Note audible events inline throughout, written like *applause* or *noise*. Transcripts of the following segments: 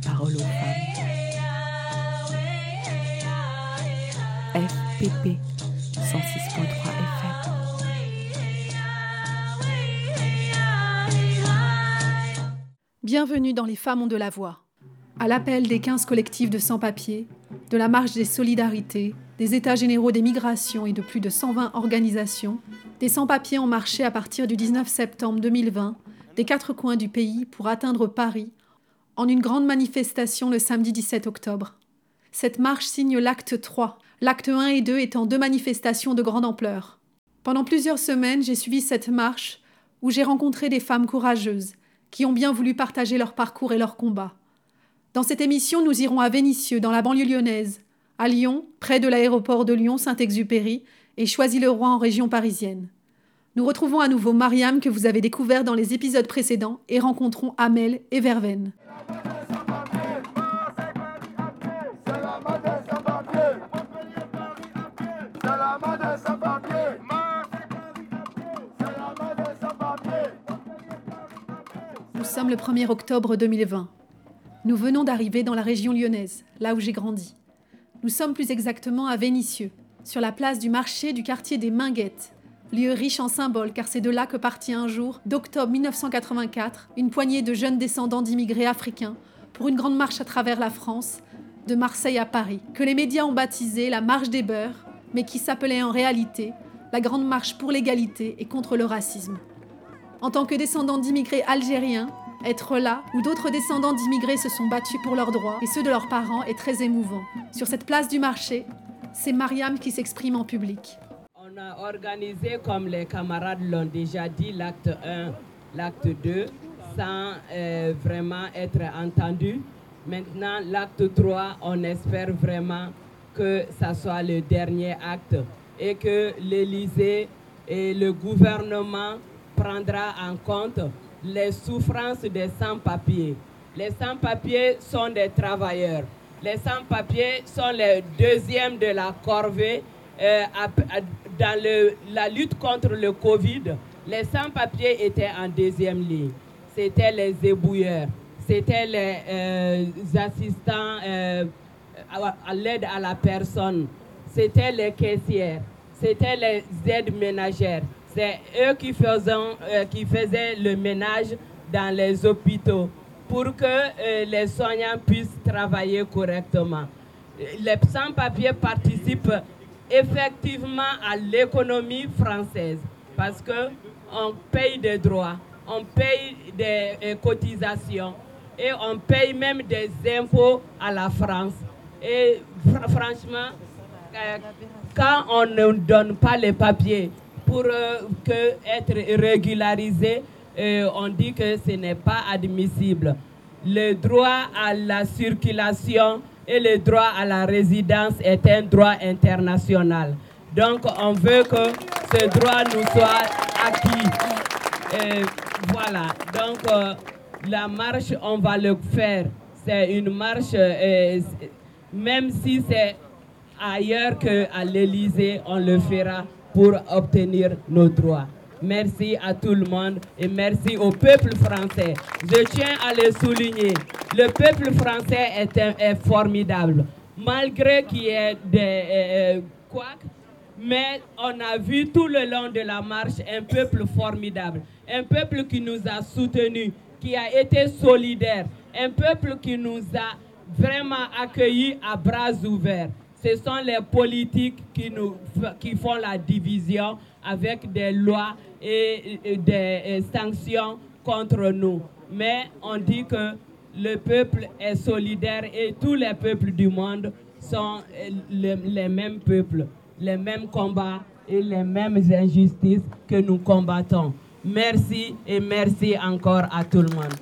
parole aux. FPP 106.3 FM. Bienvenue dans Les Femmes ont de la voix. À l'appel des 15 collectifs de sans-papiers, de la Marche des Solidarités, des États généraux des migrations et de plus de 120 organisations, des sans-papiers ont marché à partir du 19 septembre 2020 des quatre coins du pays pour atteindre Paris en une grande manifestation le samedi 17 octobre. Cette marche signe l'acte 3, l'acte 1 et 2 étant deux manifestations de grande ampleur. Pendant plusieurs semaines, j'ai suivi cette marche où j'ai rencontré des femmes courageuses qui ont bien voulu partager leur parcours et leur combat. Dans cette émission, nous irons à Vénissieux, dans la banlieue lyonnaise, à Lyon, près de l'aéroport de Lyon-Saint-Exupéry, et Choisy-le-Roi en région parisienne. Nous retrouvons à nouveau Mariam que vous avez découvert dans les épisodes précédents et rencontrons Amel et Verveine. Nous sommes le 1er octobre 2020. Nous venons d'arriver dans la région lyonnaise, là où j'ai grandi. Nous sommes plus exactement à Vénissieux, sur la place du marché du quartier des Minguettes, lieu riche en symboles car c'est de là que partit un jour, d'octobre 1984, une poignée de jeunes descendants d'immigrés africains pour une grande marche à travers la France, de Marseille à Paris, que les médias ont baptisé la marche des beurs, mais qui s'appelait en réalité la grande marche pour l'égalité et contre le racisme. En tant que descendant d'immigrés algériens, être là où d'autres descendants d'immigrés se sont battus pour leurs droits et ceux de leurs parents est très émouvant. Sur cette place du marché, c'est Mariam qui s'exprime en public. A organisé, comme les camarades l'ont déjà dit, l'acte 1, l'acte 2, sans euh, vraiment être entendu. Maintenant, l'acte 3, on espère vraiment que ça soit le dernier acte et que l'Élysée et le gouvernement prendra en compte les souffrances des sans-papiers. Les sans-papiers sont des travailleurs. Les sans-papiers sont les deuxièmes de la corvée euh, dans la lutte contre le Covid. Les sans-papiers étaient en deuxième ligne. C'était les ébouilleurs, c'était les euh, assistants euh, à, l'aide à la personne, c'était les caissières, c'était les aides ménagères. C'est eux qui faisaient, qui faisaient le ménage dans les hôpitaux pour que les soignants puissent travailler correctement. Les sans-papiers participent effectivement à l'économie française parce que on paye des droits, on paye des cotisations et on paye même des impôts à la France. Et franchement, euh, quand on ne donne pas les papiers pour euh, être régularisé, euh, on dit que ce n'est pas admissible. Le droit à la circulation et le droit à la résidence est un droit international. Donc on veut que ce droit nous soit acquis. Voilà, donc euh, la marche, on va le faire. C'est une marche, euh, même si c'est ailleurs qu'à l'Élysée, on le fera pour obtenir nos droits. Merci à tout le monde et merci au peuple français. Je tiens à le souligner. Le peuple français est, formidable. Malgré qu'il y ait des quoi, euh, mais on a vu tout le long de la marche un peuple formidable. Un peuple qui nous a soutenus, qui a été solidaire. Un peuple qui nous a vraiment accueillis à bras ouverts. Ce sont les politiques qui, font la division avec des lois et, des sanctions contre nous. Mais on dit que le peuple est solidaire et tous les peuples du monde sont les, les mêmes peuples, les mêmes combats et les mêmes injustices que nous combattons. Merci et merci encore à tout le monde.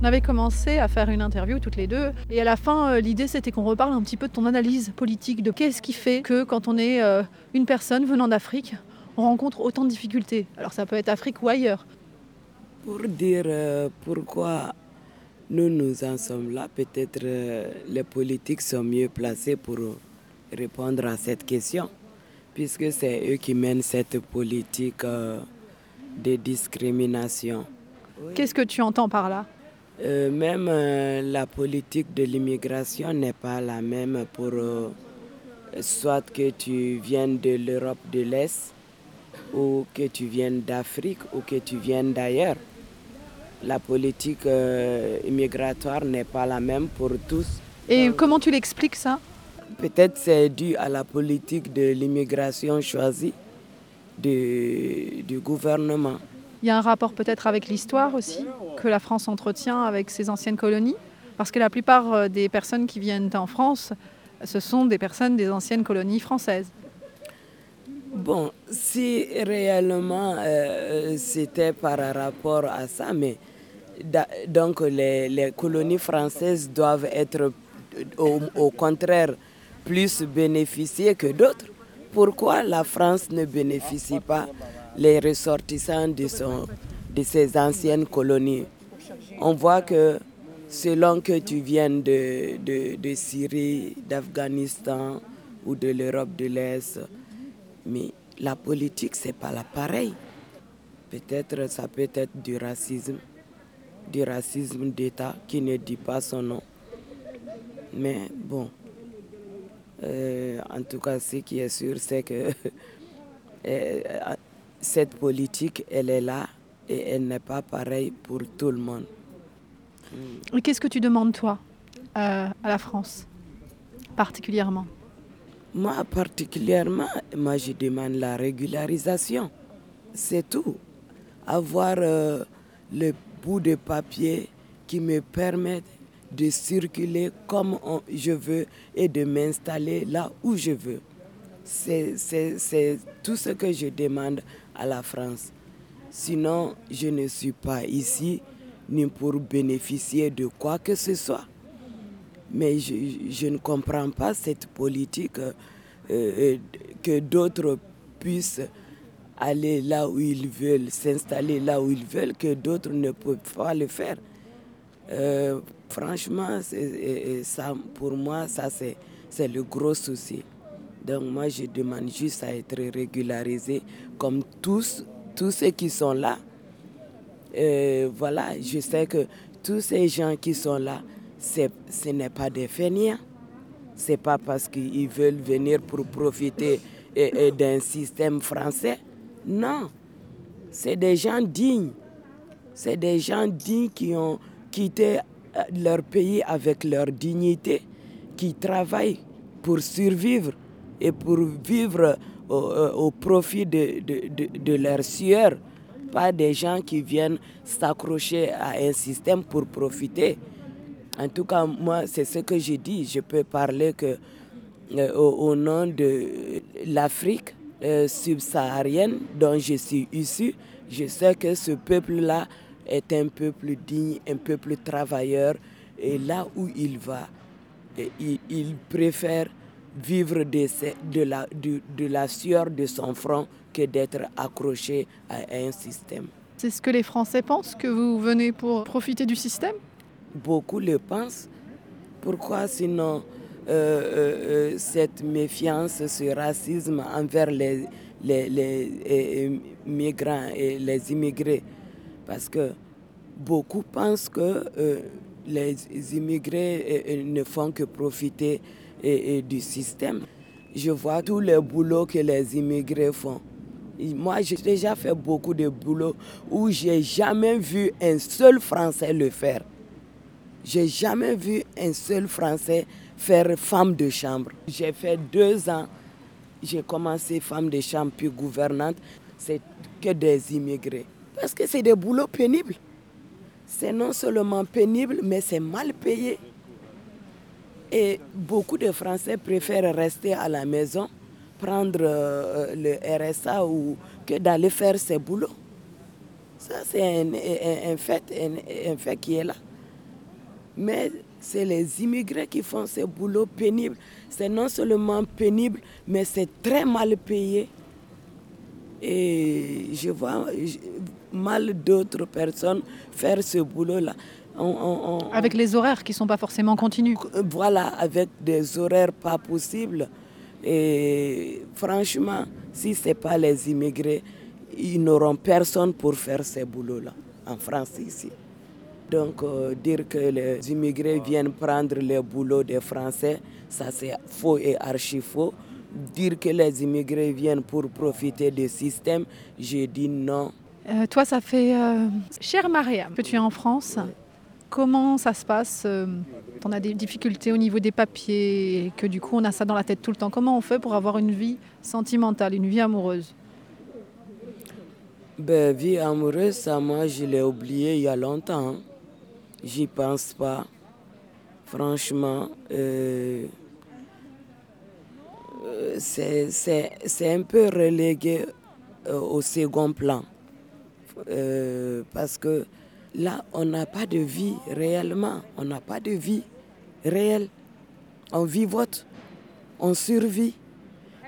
On avait commencé à faire une interview toutes les deux et à la fin euh, l'idée c'était qu'on reparle un petit peu de ton analyse politique, de qu'est-ce qui fait que quand on est euh, une personne venant d'Afrique, on rencontre autant de difficultés. Alors ça peut être Afrique ou ailleurs. Pour dire euh, pourquoi nous nous en sommes là, peut-être les politiques sont mieux placés pour répondre à cette question, puisque c'est eux qui mènent cette politique de discrimination. Qu'est-ce que tu entends par là? Euh, Même euh, la politique de l'immigration n'est pas la même pour euh, soit que tu viennes de l'Europe de l'Est ou que tu viennes d'Afrique ou que tu viennes d'ailleurs. La politique immigratoire n'est pas la même pour tous. Et comment tu l'expliques ça? Peut-être c'est dû à la politique de l'immigration choisie du gouvernement. Il y a un rapport peut-être avec l'histoire aussi que la France entretient avec ses anciennes colonies, parce que la plupart euh, des personnes qui viennent en France, ce sont des personnes des anciennes colonies françaises. Bon, si réellement euh, c'était par rapport à ça, mais donc les, colonies françaises doivent être au contraire plus bénéficiées que d'autres. Pourquoi la France ne bénéficie pas les ressortissants de, son, de ses anciennes colonies. On voit que selon que tu viennes de, de, Syrie, d'Afghanistan ou de l'Europe de l'Est, mais la politique, c'est pas la pareille. Peut-être ça peut être du racisme, du racisme d'État qui ne dit pas son nom. Mais bon, euh, en tout cas, ce qui est sûr, c'est que *laughs* euh, cette politique, elle est là et elle n'est pas pareille pour tout le monde. Qu'est-ce que tu demandes, toi, euh, à la France, particulièrement? Moi, particulièrement, moi, je demande la régularisation. C'est tout. Avoir euh, le bout de papier qui me permet de circuler comme je veux et de m'installer là où je veux. C'est tout ce que je demande à la France. Sinon, je ne suis pas ici ni pour bénéficier de quoi que ce soit. Mais je, ne comprends pas cette politique euh, euh, que d'autres puissent aller là où ils veulent, s'installer là où ils veulent, que d'autres ne peuvent pas le faire. Euh, franchement, ça, pour moi, ça c'est le gros souci. Donc moi, je demande juste à être régularisé comme tous, tous ceux qui sont là. Euh, voilà, je sais que tous ces gens qui sont là, ce n'est pas des fainéants. Ce n'est pas parce qu'ils veulent venir pour profiter d'un système français. Non, c'est des gens dignes. C'est des gens dignes qui ont quitté euh, leur pays avec leur dignité, qui travaillent pour survivre et pour vivre au, profit de, de, de, leur sueur, pas des gens qui viennent s'accrocher à un système pour profiter. En tout cas, moi, c'est ce que je dis. Je peux parler que euh, au, nom de l'Afrique euh, subsaharienne dont je suis issu, je sais que ce peuple-là est un peuple digne, un peuple travailleur. Et là où il va, il préfère vivre de, de, la, de, de la sueur de son front que d'être accroché à un système. C'est ce que les Français pensent, que vous venez pour profiter du système? Beaucoup le pensent. Pourquoi sinon euh, euh, euh, cette méfiance, ce racisme envers les, les, les, migrants et les immigrés? Parce que beaucoup pensent que les immigrés ne font que profiter et, du système. Je vois tous les boulots que les immigrés font. Moi, j'ai déjà fait beaucoup de boulot où j'ai jamais vu un seul Français le faire. J'ai jamais vu un seul Français faire femme de chambre. J'ai fait deux ans. J'ai commencé femme de chambre puis gouvernante. C'est que des immigrés. Parce que c'est des boulots pénibles. C'est non seulement pénible, mais c'est mal payé. Et beaucoup de Français préfèrent rester à la maison, prendre euh, le RSA ou que d'aller faire ses boulots. Ça, c'est un, fait, un, fait qui est là. Mais c'est les immigrés qui font ce boulot pénible. C'est non seulement pénible, mais c'est très mal payé. Et je vois mal d'autres personnes faire ce boulot-là. Avec les horaires qui ne sont pas forcément continus. Voilà, avec des horaires pas possibles. Et franchement, si ce n'est pas les immigrés, ils n'auront personne pour faire ces boulots-là en France ici. Donc euh, dire que les immigrés viennent prendre les boulots des Français, ça c'est faux et archi faux. Dire que les immigrés viennent pour profiter du système, j'ai dit non. Euh, toi, ça fait, euh, cher Maria, que tu es en France. Comment ça se passe On a des difficultés au niveau des papiers et que du coup on a ça dans la tête tout le temps. Comment on fait pour avoir une vie sentimentale, une vie amoureuse? Ben, vie amoureuse, ça, moi, je l'ai oublié il y a longtemps. Hein. J'y pense pas. Franchement, euh, euh, c'est un peu relégué euh, au second plan. parce que là, on n'a pas de vie réellement. On n'a pas de vie réelle. On vivote, on survit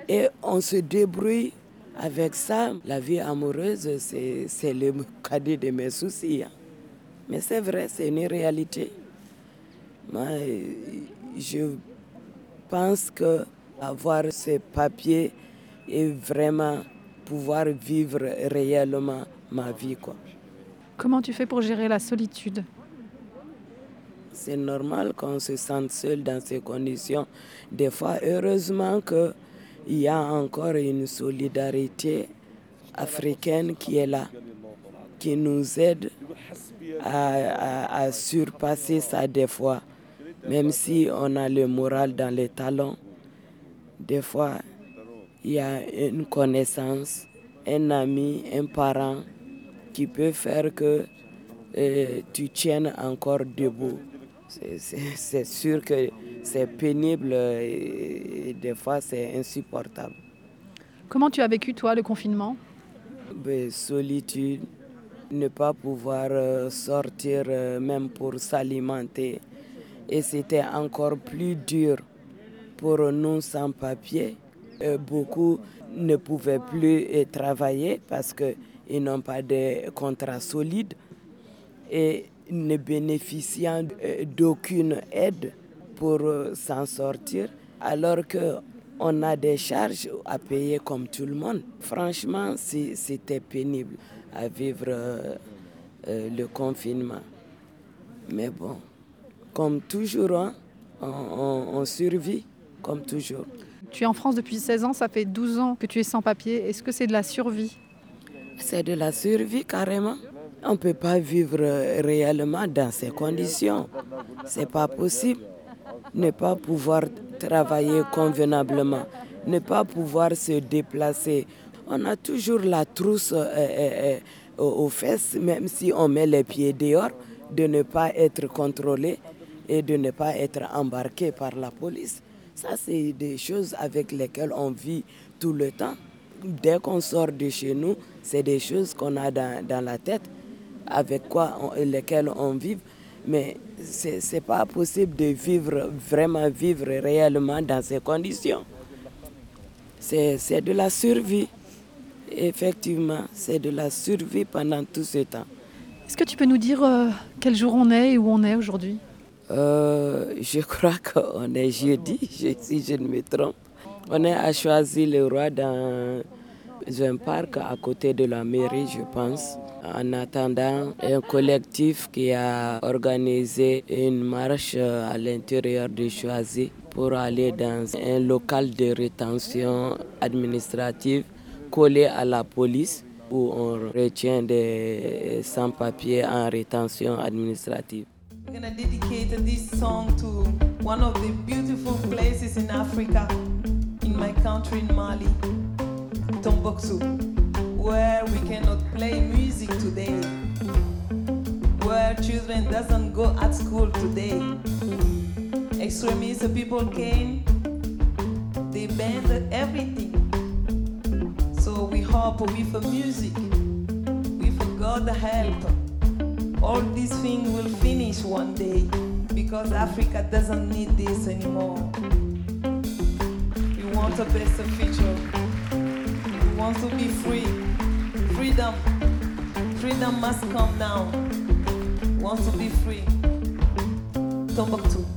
et on se débrouille avec ça, la vie amoureuse, c'est le cadet de mes soucis. Hein. Mais c'est vrai, c'est une réalité. Moi, je pense que avoir ces papiers et vraiment pouvoir vivre réellement ma vie. Comment tu fais pour gérer la solitude? C'est normal qu'on se sente seul dans ces conditions. Des fois, heureusement que il y a encore une solidarité africaine qui est là, qui nous aide à, surpasser ça des fois. Même si on a le moral dans les talons, des fois, il y a une connaissance, un ami, un parent qui peut faire que euh, tu tiennes encore debout. C'est sûr que c'est pénible et, des fois c'est insupportable. Comment tu as vécu toi le confinement? Ben, Solitude, ne pas pouvoir euh, sortir euh, même pour s'alimenter. Et c'était encore plus dur pour nous sans-papiers. Euh, beaucoup ne pouvaient plus travailler parce qu'ils n'ont pas de contrat solide. Et ne bénéficiant d'aucune aide pour euh, s'en sortir, alors qu'on a des charges à payer comme tout le monde. Franchement, c'était pénible à vivre euh, euh, le confinement. Mais bon, comme toujours, hein, on, survit, comme toujours. Tu es en France depuis 16 ans, ça fait 12 ans que tu es sans papier. Est-ce que c'est de la survie? C'est de la survie carrément. On ne peut pas vivre réellement dans ces conditions. C'est pas possible ne pas pouvoir travailler convenablement, ne pas pouvoir se déplacer. On a toujours la trousse euh, euh, euh, aux fesses, même si on met les pieds dehors, de ne pas être contrôlé et de ne pas être embarqué par la police. Ça, c'est des choses avec lesquelles on vit tout le temps. Dès qu'on sort de chez nous, c'est des choses qu'on a dans, dans, la tête, avec quoi lesquelles on vit. Mais ce n'est pas possible de vivre, vraiment vivre réellement dans ces conditions. C'est de la survie. Effectivement, c'est de la survie pendant tout ce temps. Est-ce que tu peux nous dire euh, quel jour on est et où on est aujourd'hui? Euh, Je crois qu'on est jeudi, *laughs* si je ne me trompe. On est à choisir le roi dans un parc à côté de la mairie, je pense en attendant un collectif qui a organisé une marche à l'intérieur de Choisy pour aller dans un local de rétention administrative collé à la police où on retient des sans-papiers en rétention administrative. We're to dedicate this song to one of the beautiful places in Africa, my country in Mali, Tombouctou, where we cannot play music today, where children doesn't go at school today. Extremist people came, they banned everything. So we hope with music, with God help, all these things will finish one day because Africa doesn't need this anymore want a better future. We want to be free. Freedom. Freedom must come now. We want to be free. Timbuktu.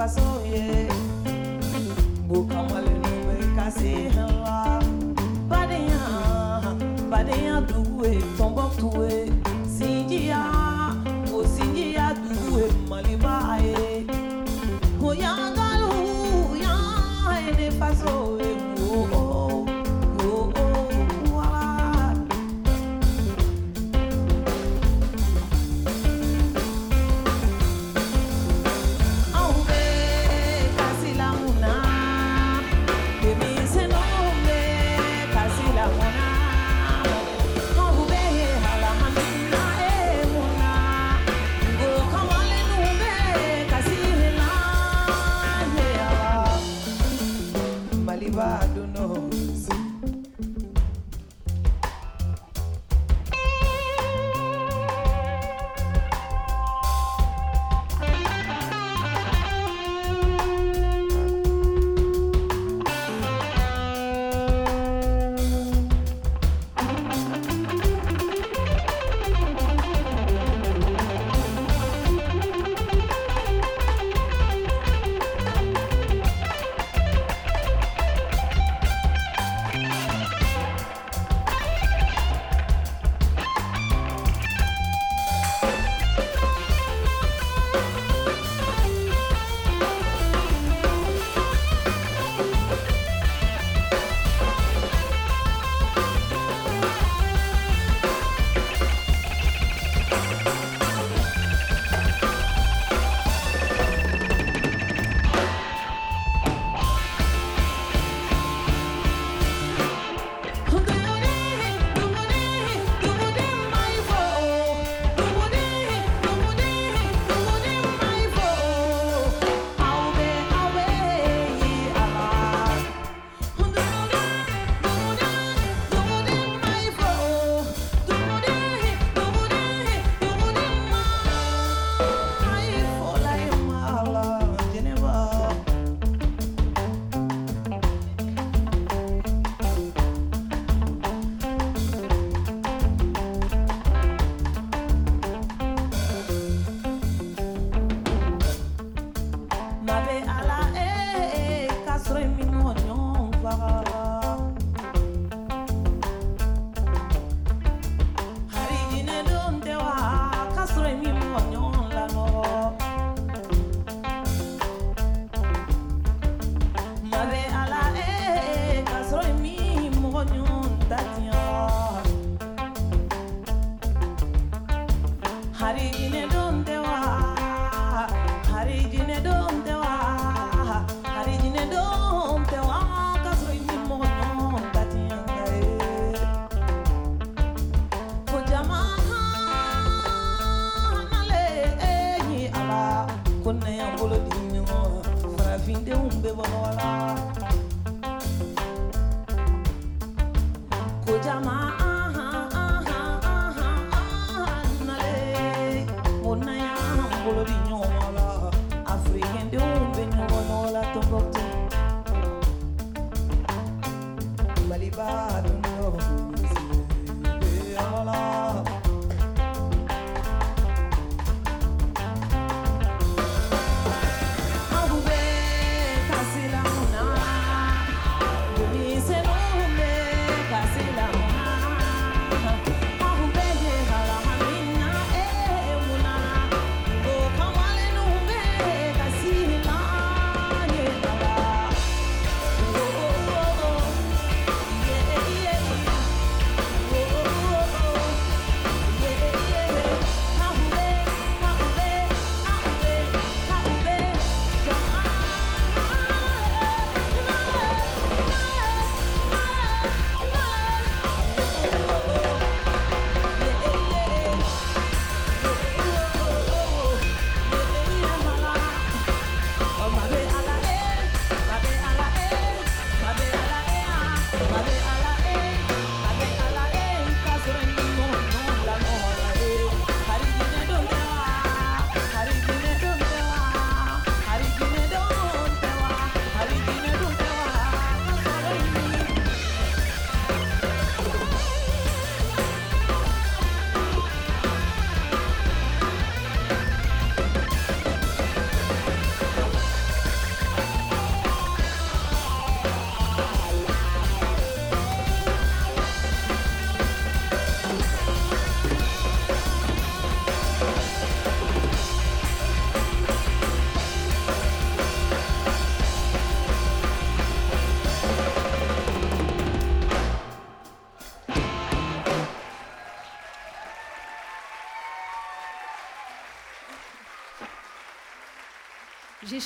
façon, yeah. Boca mole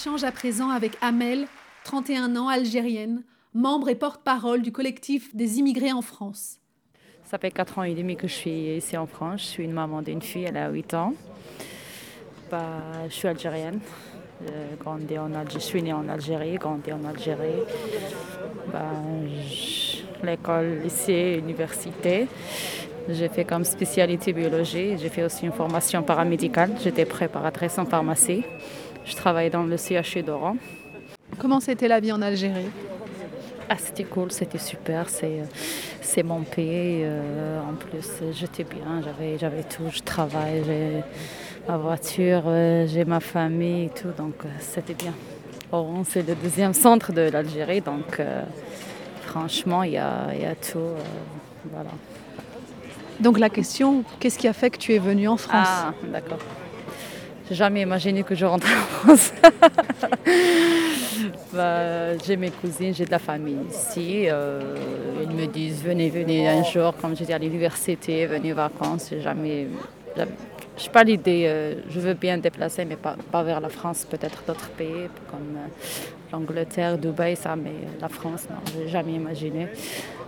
J'échange à présent avec Amel, 31 ans, algérienne, membre et porte-parole du collectif des immigrés en France. Ça fait 4 ans et demi que je suis ici en France. Je suis une maman d'une fille, elle a 8 ans. Bah, je suis algérienne. Je, en je suis née en Algérie, grandi en Algérie. Bah, L'école, lycée, université. J'ai fait comme spécialité biologie. J'ai fait aussi une formation paramédicale. J'étais préparatrice en pharmacie. Je travaillais dans le CHU d'Oran. Comment c'était la vie en Algérie? Ah, c'était cool, c'était super, c'est, c'est mon pays. Euh, en plus, j'étais bien, j'avais, tout, je travaille, j'ai ma voiture, euh, j'ai ma famille et tout, donc euh, c'était bien. Oran, c'est le deuxième centre de l'Algérie, donc franchement, il y a, y a, tout. voilà. Donc la question, qu'est-ce qui a fait que tu es venu en France? Ah, d'accord. J'ai jamais imaginé que je rentre *laughs* en France. bah, j'ai mes cousines, j'ai de la famille ici. Euh, ils me disent venez, venez un jour, comme je dis à l'université, venez vacances. J'ai jamais. Je n'ai pas l'idée, euh, je veux bien déplacer, mais pas, pas vers la France, peut-être d'autres pays comme euh, l'Angleterre, Dubaï, ça, mais la France, non, je n'ai jamais imaginé.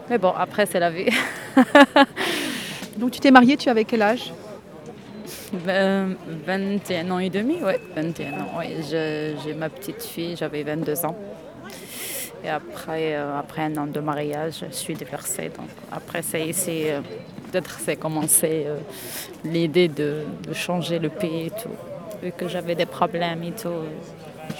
Mais bon, après, c'est la vie. *laughs* Donc tu t'es mariée, tu avais quel âge? 21 ans et demi, oui, 21 ans. Ouais. J'ai ma petite fille, j'avais 22 ans. Et après, euh, après un an de mariage, je suis divorcée. Donc après, c'est ici, euh, peut-être c'est commencé euh, l'idée de, de, changer le pays et tout. Vu que j'avais des problèmes et tout,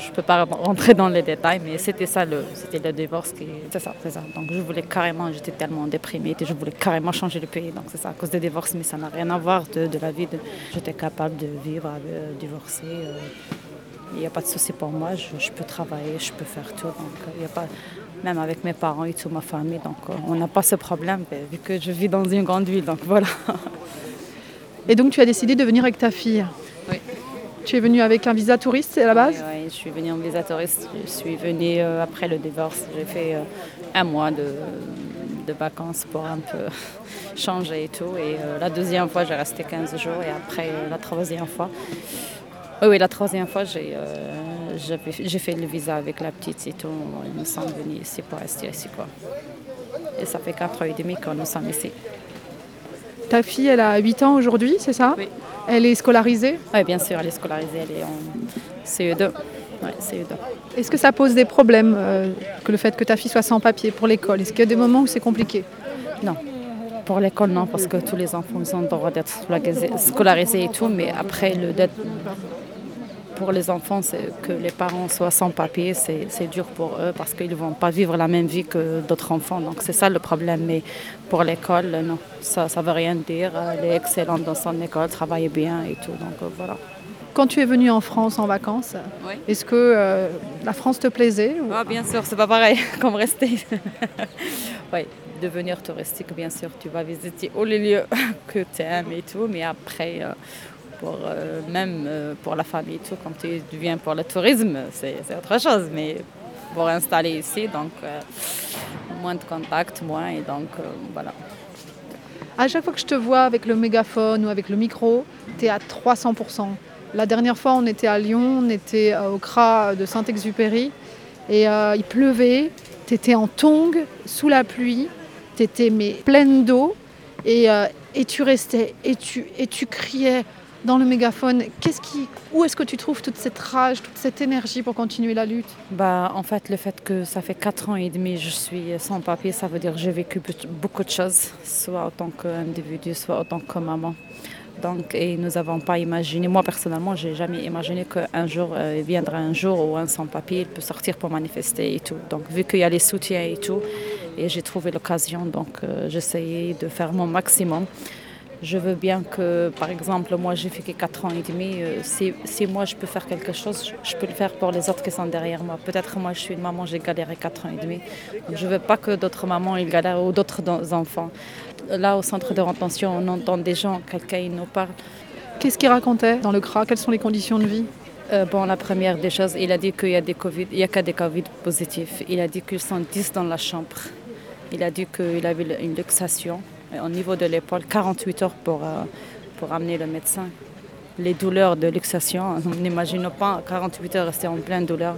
je ne peux pas rentrer dans les détails, mais c'était ça, le, c'était le divorce. Qui, c'est ça, c'est ça. Donc je voulais carrément, j'étais tellement déprimée, et je voulais carrément changer le pays. Donc c'est ça, à cause des divorces, mais ça n'a rien à voir de, de la vie. De, j'étais capable de vivre, euh, divorcer. Euh, il n'y a pas de souci pour moi, je, je, peux travailler, je peux faire tout. Donc il y a pas, même avec mes parents et toute ma famille, donc euh, on n'a pas ce problème, vu que je vis dans une grande ville. Donc voilà. Et donc tu as décidé de venir avec ta fille? Oui. Tu es venue avec un visa touriste à la base Oui, je suis venue en visa touriste. Je suis venue euh, après le divorce. J'ai fait euh, un mois de, de, vacances pour un peu *laughs* changer et tout. Et euh, la deuxième fois, j'ai resté 15 jours. Et après, la troisième fois, Oui, la troisième fois, j'ai fait le visa avec la petite et tout. Nous sommes venus ici pour rester ici. Quoi. Et ça fait 4 ans et demi que nous sommes ici. Ta fille, elle a 8 ans aujourd'hui, c'est ça Oui. Elle est scolarisée. Oui, bien sûr, elle est scolarisée, elle est en CE2. Ouais, CE2. Est-ce que ça pose des problèmes, euh, que le fait que ta fille soit sans papier pour l'école? Est-ce qu'il y a des moments où c'est compliqué? Non. Pour l'école, non, parce que tous les enfants ils ont le droit d'être scolarisés- et tout, mais après, le pour les enfants, c'est que les parents soient sans papier, c'est dur pour eux parce qu'ils ne vont pas vivre la même vie que d'autres enfants. Donc c'est ça le problème. Mais pour l'école, non, ça ne veut rien dire. Elle est excellente dans son école, travaille bien et tout. Donc euh, voilà. Quand tu es venue en France en vacances, Oui. est-ce que euh, la France te plaisait ou- Ah, bien sûr, c'est pas pareil *laughs* comme rester. *laughs* oui, devenir touristique, bien sûr, tu vas visiter tous les lieux *laughs* que tu aimes et tout, mais après, euh, euh, même euh, pour la famille et tout, quand tu viens pour le tourisme, c'est autre chose. Mais pour installer ici, donc euh, moins de contacts, moins, et donc voilà. À chaque fois que je te vois avec le mégaphone ou avec le micro, tu es à 300%. La dernière fois, on était à Lyon, on était au CRA de Saint-Exupéry et il pleuvait. Tu étais en tongs, sous la pluie, tu étais mais, pleine d'eau et, et tu restais et tu, et tu criais dans le mégaphone. Qu'est-ce qui, où est-ce que tu trouves toute cette rage, toute cette énergie pour continuer la lutte? Bah, en fait, le fait que ça fait 4 ans et demi je suis sans papier, ça veut dire que j'ai vécu beaucoup de choses, soit en tant qu'individu, soit en tant que maman. Donc, et nous n'avons pas imaginé, moi personnellement, j'ai jamais imaginé qu'un jour euh, il viendra un jour où un sans-papier peut sortir pour manifester et tout. Donc, vu qu'il y a les soutiens et tout, et j'ai trouvé l'occasion, donc euh, j'essayais de faire mon maximum. Je veux bien que, par exemple, moi j'ai fait que 4 ans et demi, euh, si, si moi je peux faire quelque chose, je, peux le faire pour les autres qui sont derrière moi. Peut-être moi je suis une maman, j'ai galéré 4 ans et demi. Donc, je ne veux pas que d'autres mamans ils galèrent ou d'autres enfants. Là au centre de rétention, on entend des gens, quelqu'un il nous parle. Qu'est-ce qu'il racontait dans le CRA Quelles sont les conditions de vie? Euh, bon, la première des choses, il a dit qu'il y a des Covid, il y a que des Covid positifs. Il a dit qu'ils sont 10 dans la chambre. Il a dit qu'il avait une luxation au niveau de l'épaule, 48 heures pour, euh, pour amener le médecin. Les douleurs de luxation, *laughs* on n'imagine pas 48 heures rester en pleine douleur.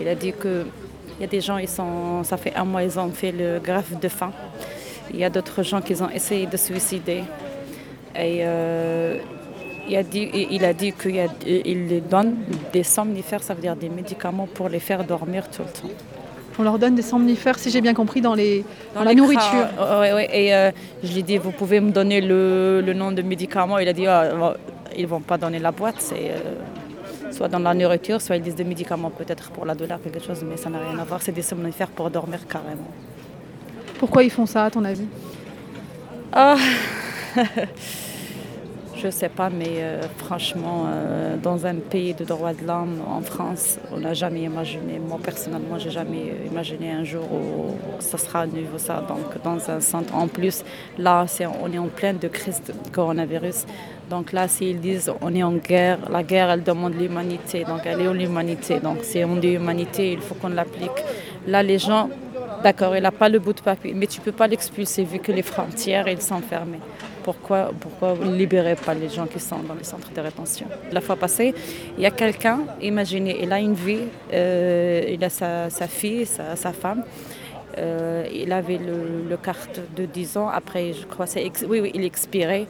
Il a dit que il y a des gens, ils sont, ça fait un mois, ils ont fait le greffe de faim. Il y a d'autres gens qui ont essayé de suicider. Et euh, il a dit, il a dit qu'il donne des somnifères, ça veut dire des médicaments pour les faire dormir tout le temps. On leur donne des somnifères, si j'ai bien compris, dans, les, dans la nourriture. cras- ouais, ouais, et euh, je lui ai dit, vous pouvez me donner le, le nom de médicament. Il a dit, ah, ils ne vont pas donner la boîte, c'est euh, soit dans la nourriture, soit ils disent des médicaments peut-être pour la douleur, quelque chose, mais ça n'a rien à voir. C'est des somnifères pour dormir carrément. Pourquoi ils font ça, à ton avis? Ah, *laughs* je sais pas, mais euh, franchement, euh, dans un pays de droits de l'homme, en France, on n'a jamais imaginé, moi personnellement, j'ai jamais euh, imaginé un jour où ça sera à niveau ça. Donc, dans un centre, en plus, là, on est en pleine de crise de coronavirus. Donc là, s'ils disent on est en guerre, la guerre, elle demande l'humanité. Donc, elle est l'humanité? Donc, si on dit humanité, il faut qu'on l'applique. Là, les gens, d'accord, il n'a pas le bout de papier, mais tu ne peux pas l'expulser vu que les frontières, elles sont fermées. Pourquoi, pourquoi libérez pas les gens qui sont dans les centres de rétention? La fois passée, il y a quelqu'un, imaginez, il a une vie, euh, il a sa, fille, sa, femme. Euh, il avait le, le carte de 10 ans. Après, je crois, c'est oui, il expirait.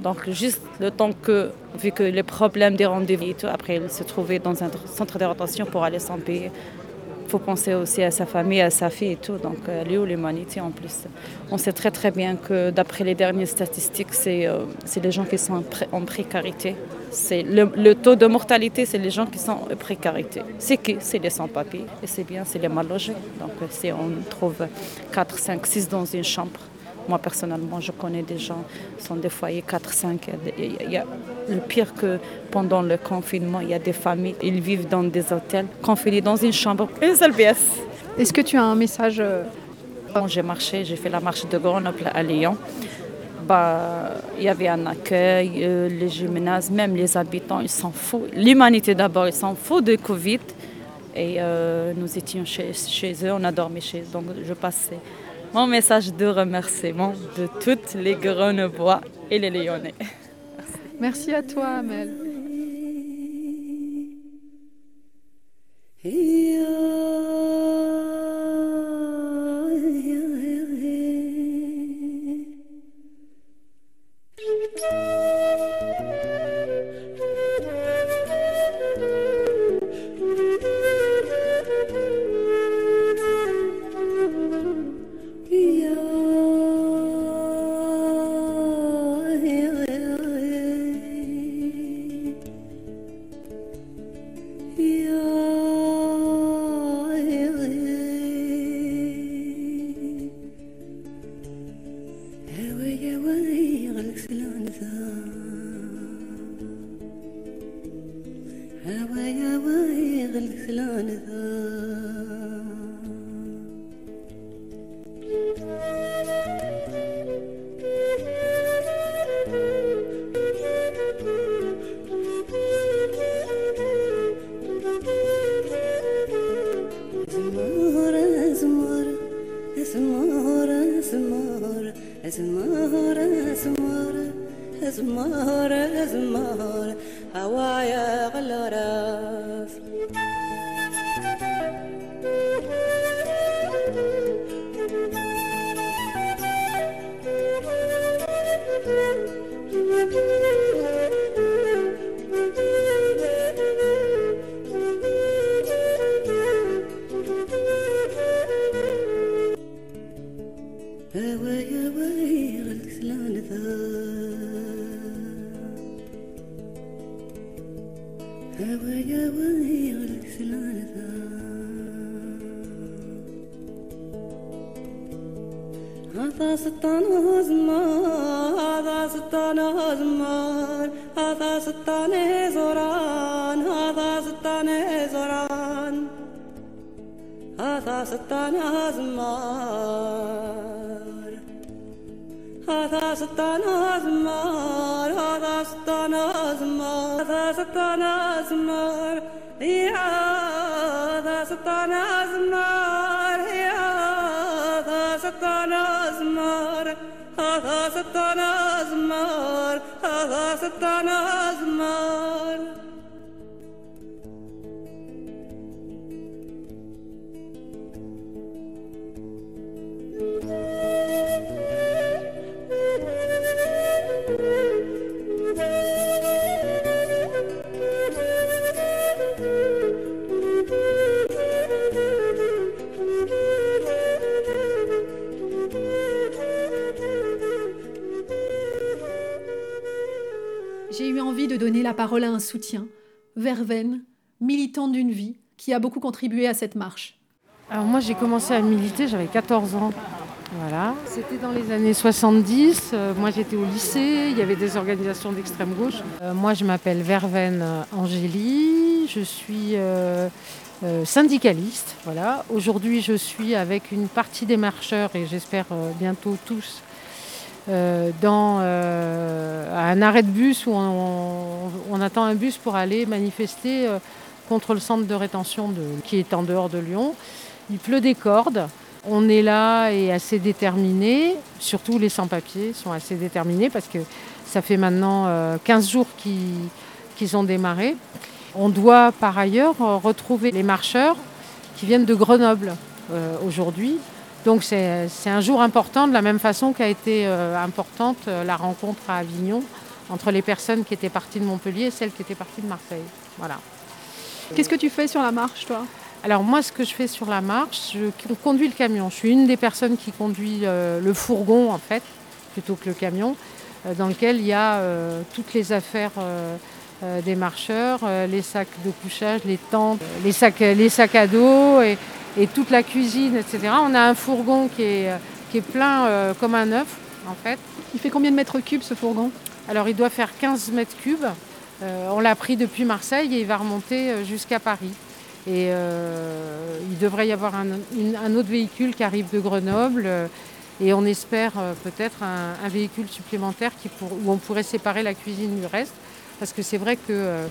Donc, juste le temps que, vu que les problèmes des rendez-vous et tout, après, il se trouvait dans un centre de rétention pour aller s'en payer. Faut penser aussi à sa famille, à sa fille et tout. Donc, euh, est où l'humanité en plus? On sait très très bien que d'après les dernières statistiques, c'est euh, les gens qui sont en précarité. C'est le, le taux de mortalité, c'est les gens qui sont en précarité. C'est qui? C'est les sans-papiers. Et c'est bien, c'est les mal logés. Donc, euh, si on trouve 4, 5, 6 dans une chambre, moi, personnellement, je connais des gens qui sont des foyers 4, 5. Il y a des- il y a le pire que pendant le confinement, il y a des familles, ils vivent dans des hôtels, confinés dans une chambre, une seule pièce. Est-ce que tu as un message euh, Quand j'ai marché, j'ai fait la marche de Grenoble à Lyon. Bah, il y avait un accueil, euh, les gymnases, même les habitants, ils s'en foutent. L'humanité d'abord, ils s'en foutent de Covid. Et euh, nous étions chez, chez eux, on a dormi chez eux. Donc je passais mon message de remerciement de toutes les Grenebois et les Lyonnais. Merci à toi, Amel. أزمار أزمار أزمار أزمار هوايا غلران زتانه زوران هذا زتانه زوران هذا زتانه زمار هذا زتانه زمار هذا زتانه زمار هذا زتانه زمار يا هذا زتانه زمار يا هذا زتانه زمار هذا زتانه زمار nada se tan asmar J'ai eu envie de donner la parole à un soutien, Verveine, militant d'une vie, qui a beaucoup contribué à cette marche. Alors moi j'ai commencé à militer, j'avais 14 ans. Voilà. C'était dans les années 70. Euh, moi j'étais au lycée, il y avait des organisations d'extrême gauche. Euh, moi je m'appelle Verveine Angélie, je suis euh, syndicaliste. Voilà. Aujourd'hui je suis avec une partie des marcheurs et j'espère bientôt tous dans un arrêt de bus où on, attend un bus pour aller manifester contre le centre de rétention qui est en dehors de Lyon. Il pleut des cordes. On est là et assez déterminés, surtout les sans-papiers sont assez déterminés parce que ça fait maintenant 15 euh, jours qu'ils ont démarré. On doit par ailleurs retrouver les marcheurs qui viennent de Grenoble euh, aujourd'hui. Donc c'est un jour important de la même façon qu'a été euh, importante la rencontre à Avignon entre les personnes qui étaient parties de Montpellier et celles qui étaient parties de Marseille. Voilà. Qu'est-ce que tu fais sur la marche, toi? Alors moi, ce que je fais sur la marche, je conduis le camion. Je suis une des personnes qui conduit euh, le fourgon, en fait, plutôt que le camion, euh, dans lequel il y a euh, toutes les affaires des marcheurs, les sacs de couchage, les tentes, les sacs, les sacs à dos et, toute la cuisine, etc. On a un fourgon qui est, qui est plein comme un œuf, en fait. Il fait combien de mètres cubes, ce fourgon? Alors, il doit faire 15 mètres cubes. on l'a pris depuis Marseille et il va remonter jusqu'à Paris. Et euh, il devrait y avoir un, autre véhicule qui arrive de Grenoble. Euh, et on espère euh, peut-être un, véhicule supplémentaire où on pourrait séparer la cuisine du reste. Parce que c'est vrai que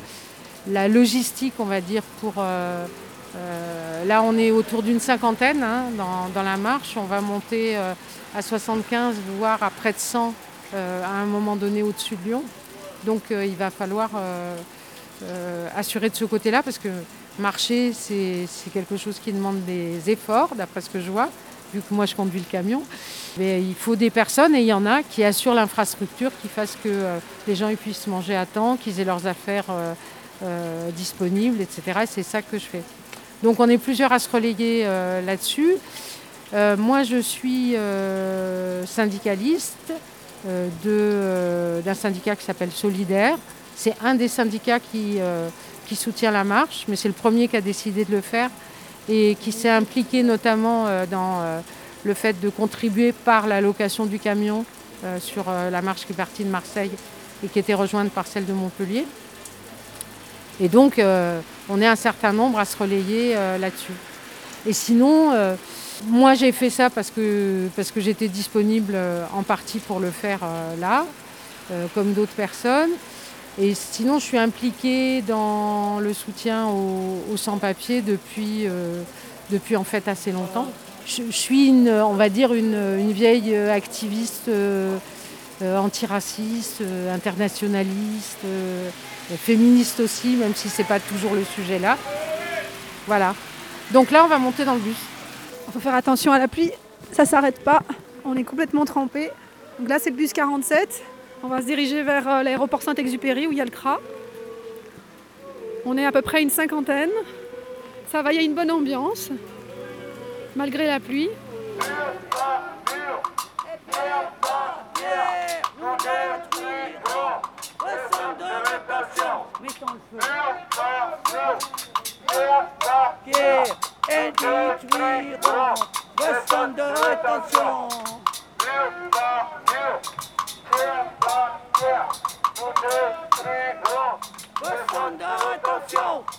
la logistique, on va dire, pour... là, on est autour d'une cinquantaine hein, dans, la marche. On va monter à 75, voire à près de 100 à un moment donné au-dessus de Lyon. Donc il va falloir assurer de ce côté-là parce que Marcher, c'est quelque chose qui demande des efforts, d'après ce que je vois, vu que moi je conduis le camion. Mais il faut des personnes, et il y en a, qui assurent l'infrastructure, qui fassent que euh, les gens puissent manger à temps, qu'ils aient leurs affaires euh, euh, disponibles, etc. c'est ça que je fais. Donc on est plusieurs à se relayer là-dessus. moi, je suis syndicaliste d'un syndicat qui s'appelle Solidaire. C'est un des syndicats qui qui soutient la marche, mais c'est le premier qui a décidé de le faire et qui s'est impliqué notamment euh, dans euh, le fait de contribuer par la location du camion euh, sur la marche qui est partie de Marseille et qui était rejointe par celle de Montpellier. Et donc, on est un certain nombre à se relayer là-dessus. Et sinon, moi j'ai fait ça parce que, parce que j'étais disponible en partie pour le faire là, comme d'autres personnes. Et sinon, je suis impliquée dans le soutien aux, sans-papiers depuis, depuis en fait assez longtemps je, suis, on va dire, une, vieille activiste euh, euh, antiraciste, euh, internationaliste, féministe aussi, même si ce n'est pas toujours le sujet là. Voilà. Donc là, on va monter dans le bus. Il faut faire attention à la pluie, ça s'arrête pas. On est complètement trempé. Donc là, c'est le bus 47. On va se diriger vers l'aéroport Saint-Exupéry où il y a le CRA. On est à peu près une cinquantaine. Ça va, il y a une bonne ambiance malgré la pluie. Et détruiront le centre de de rétention.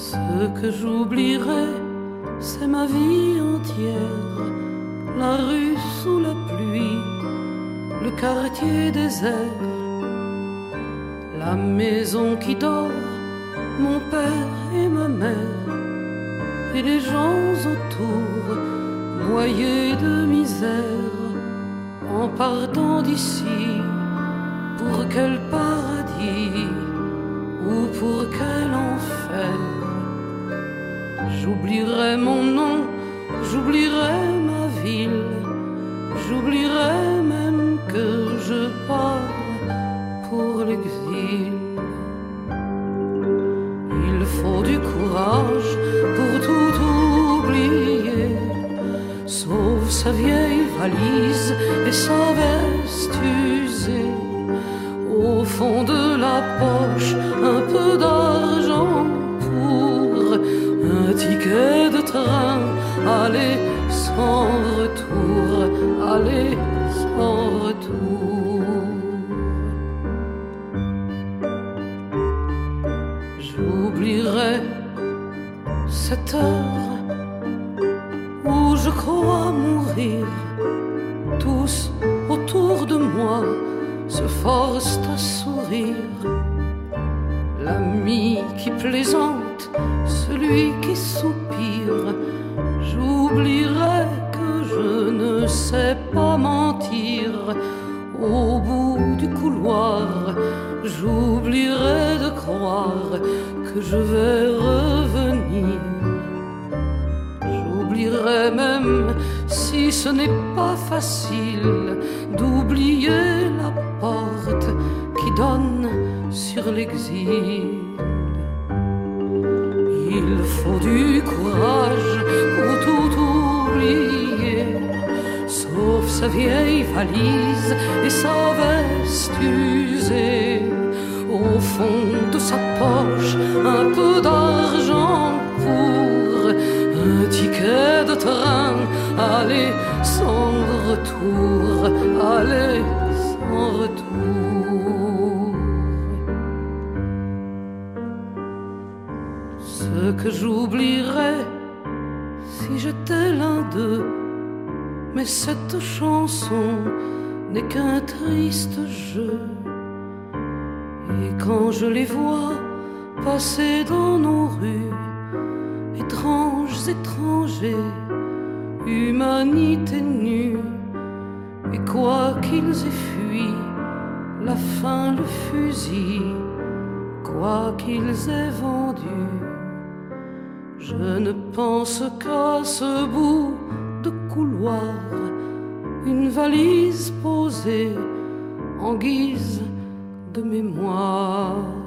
Ce que j'oublierai, c'est ma vie entière. La rue sous la pluie, le quartier désert, la maison qui dort, mon père et ma mère, et les gens autour, noyés de misère, en partant d'ici, pour quel paradis ou pour quel enfer? J'oublierai mon nom, j'oublierai ma ville, j'oublierai même que je pars pour l'exil. Il faut du courage pour tout oublier, sauf sa vieille valise et sa veste usée. Au fond de la poche, un peu d'argent de train, aller sans retour, aller sans retour. J'oublie cette heure où je crois mourir. Tous autour de moi se forcent à sourire. L'ami qui plaisante, je vais revenir. J'oublierai même si ce n'est pas facile d'oublier la porte qui donne sur l'exil. Il faut du courage pour tout oublier, sauf sa vieille valise et sa veste usée. Au fond de sa poche, retour, aller sans retour. Ce que j'oublierais si j'étais l'un d'eux, mais cette chanson n'est qu'un triste jeu. Et quand je les vois passer dans nos rues, étranges étrangers, humanité nue, quoi qu'ils aient fui, la faim, le fusil, quoi qu'ils aient vendu, je ne pense qu'à ce bout de couloir, une valise posée en guise de mémoire.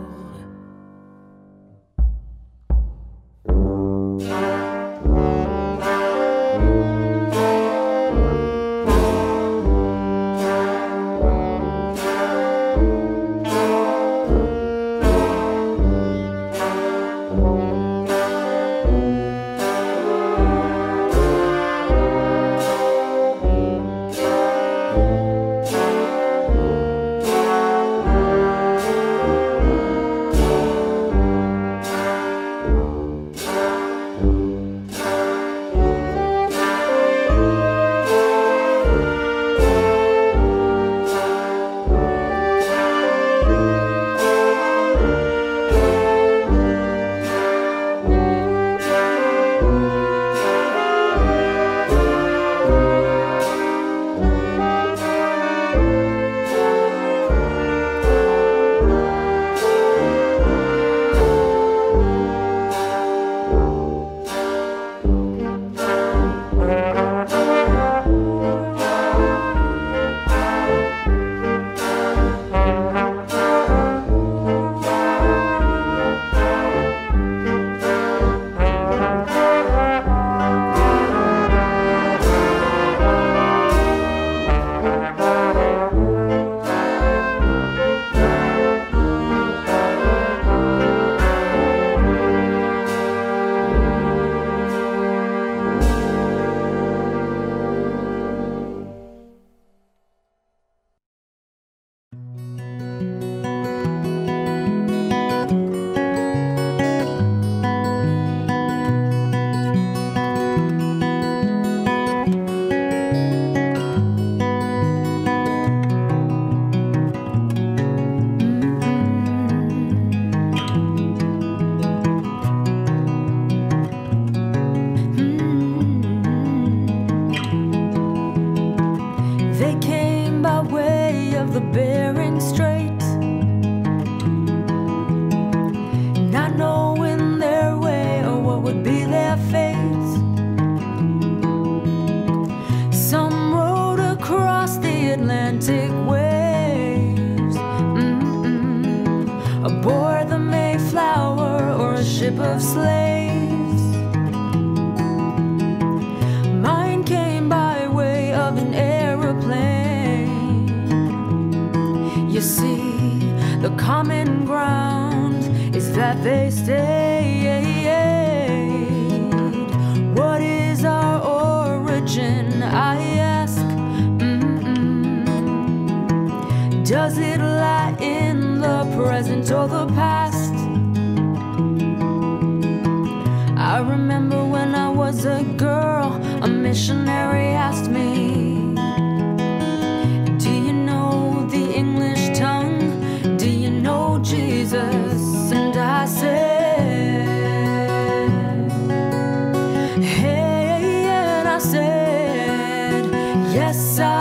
Yes, I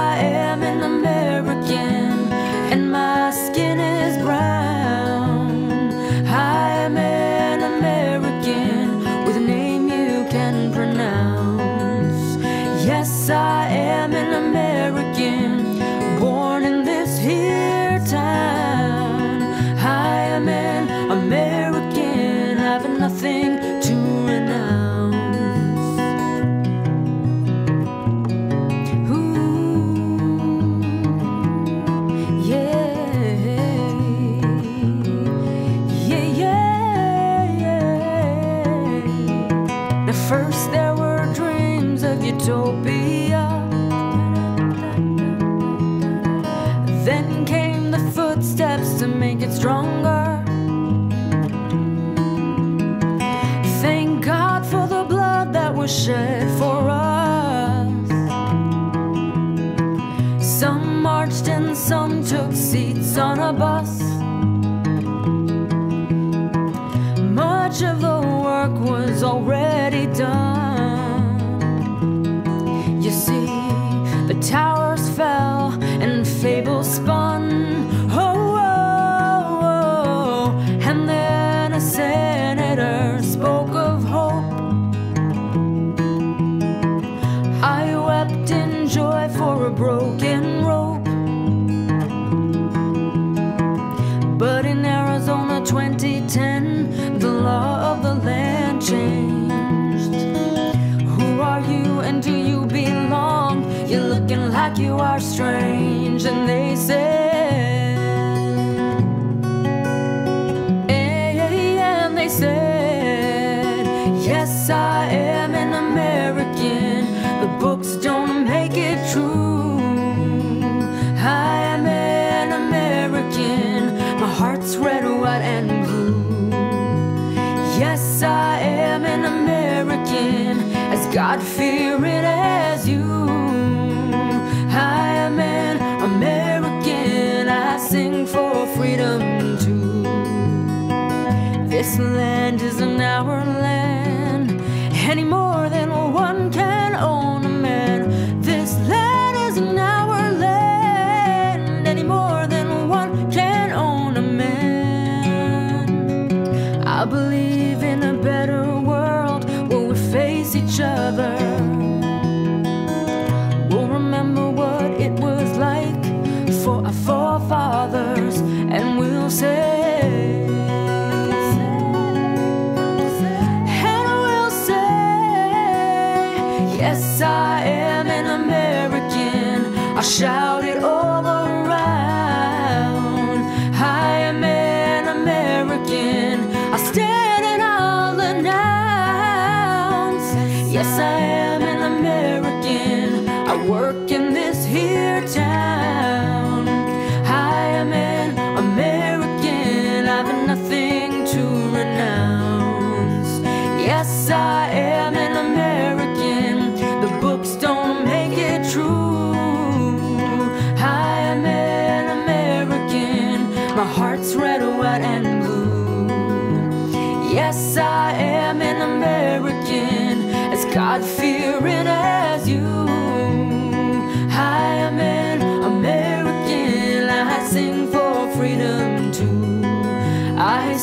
God fearing as you. I am an American, I sing for freedom too. This land is an our land.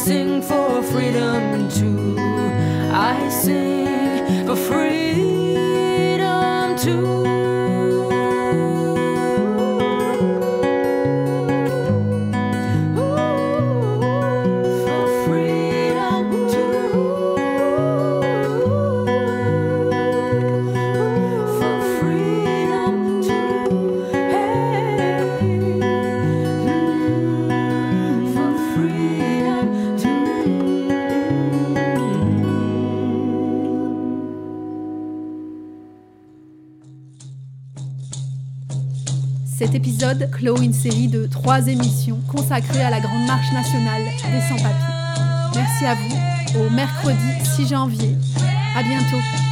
sing for freedom too. I sing. clôt une série de trois émissions consacrées à la Grande Marche nationale des sans-papiers. Merci à vous, au mercredi 6 janvier. À bientôt.